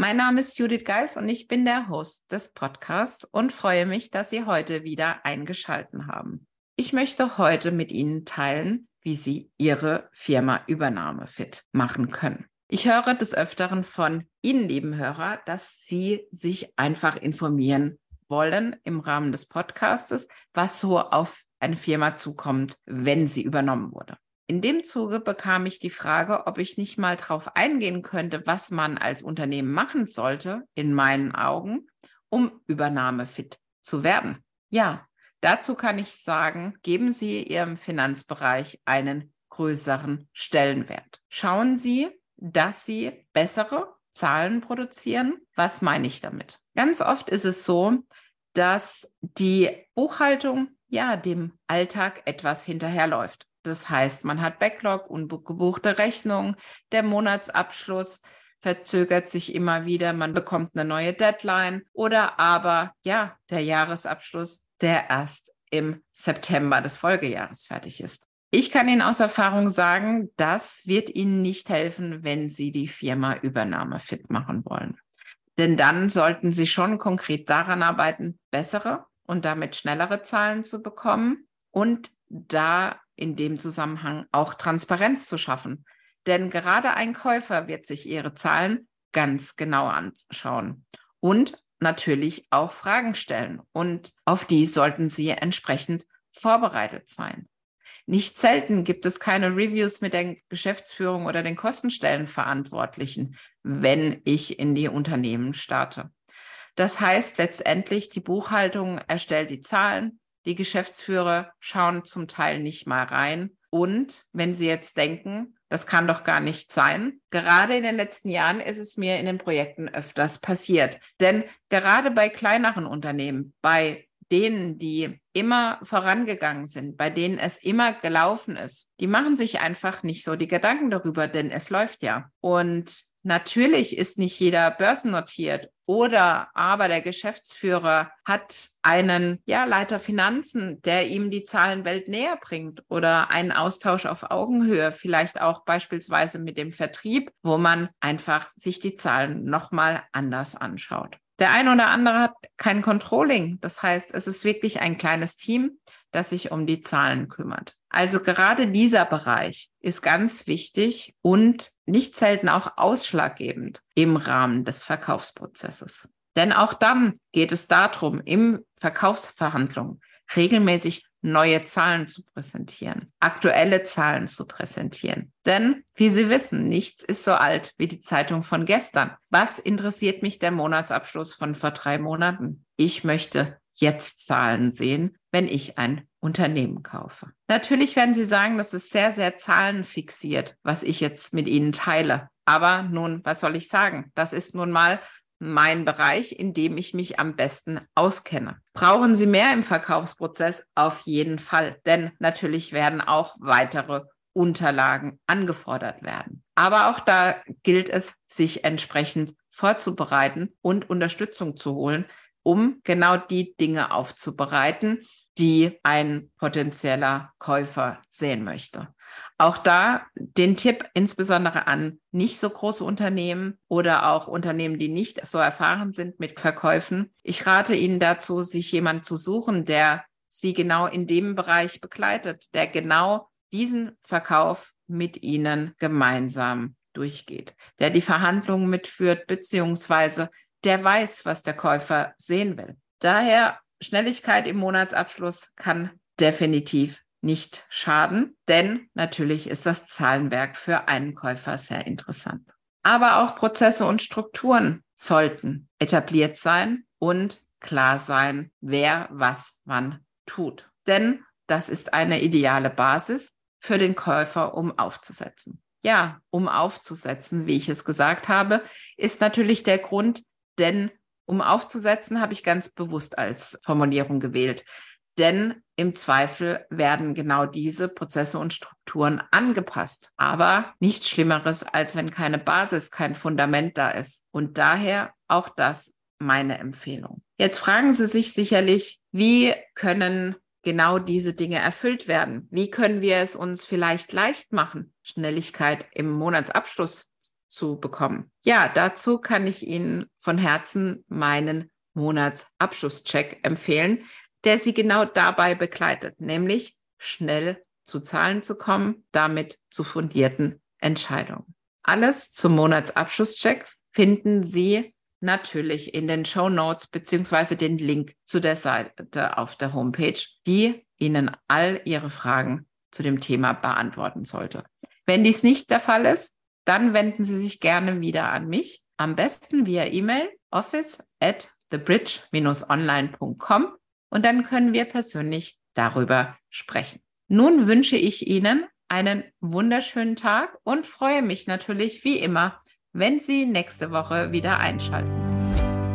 Mein Name ist Judith Geis und ich bin der Host des Podcasts und freue mich, dass Sie heute wieder eingeschalten haben. Ich möchte heute mit Ihnen teilen, wie Sie Ihre Firma Übernahme fit machen können. Ich höre des Öfteren von Ihnen, lieben Hörer, dass Sie sich einfach informieren wollen im Rahmen des Podcastes, was so auf eine Firma zukommt, wenn sie übernommen wurde. In dem Zuge bekam ich die Frage, ob ich nicht mal darauf eingehen könnte, was man als Unternehmen machen sollte, in meinen Augen, um übernahmefit zu werden. Ja, dazu kann ich sagen, geben Sie Ihrem Finanzbereich einen größeren Stellenwert. Schauen Sie, dass Sie bessere Zahlen produzieren. Was meine ich damit? Ganz oft ist es so, dass die Buchhaltung ja dem Alltag etwas hinterherläuft. Das heißt, man hat Backlog, ungebuchte Rechnungen, der Monatsabschluss verzögert sich immer wieder, man bekommt eine neue Deadline oder aber ja, der Jahresabschluss, der erst im September des Folgejahres fertig ist. Ich kann Ihnen aus Erfahrung sagen, das wird Ihnen nicht helfen, wenn Sie die Firma Übernahme fit machen wollen. Denn dann sollten Sie schon konkret daran arbeiten, bessere und damit schnellere Zahlen zu bekommen und da in dem Zusammenhang auch Transparenz zu schaffen. Denn gerade ein Käufer wird sich ihre Zahlen ganz genau anschauen und natürlich auch Fragen stellen. Und auf die sollten Sie entsprechend vorbereitet sein. Nicht selten gibt es keine Reviews mit der Geschäftsführung oder den Kostenstellenverantwortlichen, wenn ich in die Unternehmen starte. Das heißt letztendlich, die Buchhaltung erstellt die Zahlen, die Geschäftsführer schauen zum Teil nicht mal rein. Und wenn Sie jetzt denken, das kann doch gar nicht sein. Gerade in den letzten Jahren ist es mir in den Projekten öfters passiert. Denn gerade bei kleineren Unternehmen, bei denen, die immer vorangegangen sind, bei denen es immer gelaufen ist, die machen sich einfach nicht so die Gedanken darüber, denn es läuft ja. Und Natürlich ist nicht jeder börsennotiert oder aber der Geschäftsführer hat einen ja, Leiter Finanzen, der ihm die Zahlenwelt näher bringt oder einen Austausch auf Augenhöhe, vielleicht auch beispielsweise mit dem Vertrieb, wo man einfach sich die Zahlen nochmal anders anschaut. Der eine oder andere hat kein Controlling. Das heißt, es ist wirklich ein kleines Team, das sich um die Zahlen kümmert. Also gerade dieser Bereich ist ganz wichtig und nicht selten auch ausschlaggebend im Rahmen des Verkaufsprozesses. Denn auch dann geht es darum, im Verkaufsverhandlungen regelmäßig neue Zahlen zu präsentieren, aktuelle Zahlen zu präsentieren. Denn, wie Sie wissen, nichts ist so alt wie die Zeitung von gestern. Was interessiert mich der Monatsabschluss von vor drei Monaten? Ich möchte jetzt Zahlen sehen, wenn ich ein Unternehmen kaufe. Natürlich werden Sie sagen, das ist sehr, sehr zahlenfixiert, was ich jetzt mit Ihnen teile. Aber nun, was soll ich sagen? Das ist nun mal mein Bereich, in dem ich mich am besten auskenne. Brauchen Sie mehr im Verkaufsprozess? Auf jeden Fall. Denn natürlich werden auch weitere Unterlagen angefordert werden. Aber auch da gilt es, sich entsprechend vorzubereiten und Unterstützung zu holen, um genau die Dinge aufzubereiten, die ein potenzieller Käufer sehen möchte. Auch da den Tipp insbesondere an nicht so große Unternehmen oder auch Unternehmen, die nicht so erfahren sind mit Verkäufen. Ich rate Ihnen dazu, sich jemand zu suchen, der Sie genau in dem Bereich begleitet, der genau diesen Verkauf mit Ihnen gemeinsam durchgeht, der die Verhandlungen mitführt, beziehungsweise der weiß, was der Käufer sehen will. Daher Schnelligkeit im Monatsabschluss kann definitiv nicht schaden, denn natürlich ist das Zahlenwerk für einen Käufer sehr interessant. Aber auch Prozesse und Strukturen sollten etabliert sein und klar sein, wer was wann tut. Denn das ist eine ideale Basis für den Käufer, um aufzusetzen. ja, um aufzusetzen, wie ich es gesagt habe, ist natürlich der Grund, denn um aufzusetzen, habe ich ganz bewusst als Formulierung gewählt. Denn im Zweifel werden genau diese Prozesse und Strukturen angepasst. Aber nichts Schlimmeres, als wenn keine Basis, kein Fundament da ist. Und daher auch das meine Empfehlung. Jetzt fragen Sie sich sicherlich, wie können genau diese Dinge erfüllt werden? Wie können wir es uns vielleicht leicht machen, Schnelligkeit im Monatsabschluss zu bekommen? Ja, dazu kann ich Ihnen von Herzen meinen Monatsabschlusscheck empfehlen, der Sie genau dabei begleitet, nämlich schnell zu Zahlen zu kommen, damit zu fundierten Entscheidungen. Alles zum Monatsabschlusscheck finden Sie natürlich in den Show Notes beziehungsweise den Link zu der Seite auf der Homepage, die Ihnen all Ihre Fragen zu dem Thema beantworten sollte. Wenn dies nicht der Fall ist, dann wenden Sie sich gerne wieder an mich, am besten via E-Mail office at thebridge-online.com und dann können wir persönlich darüber sprechen. Nun wünsche ich Ihnen einen wunderschönen Tag und freue mich natürlich wie immer wenn Sie nächste Woche wieder einschalten.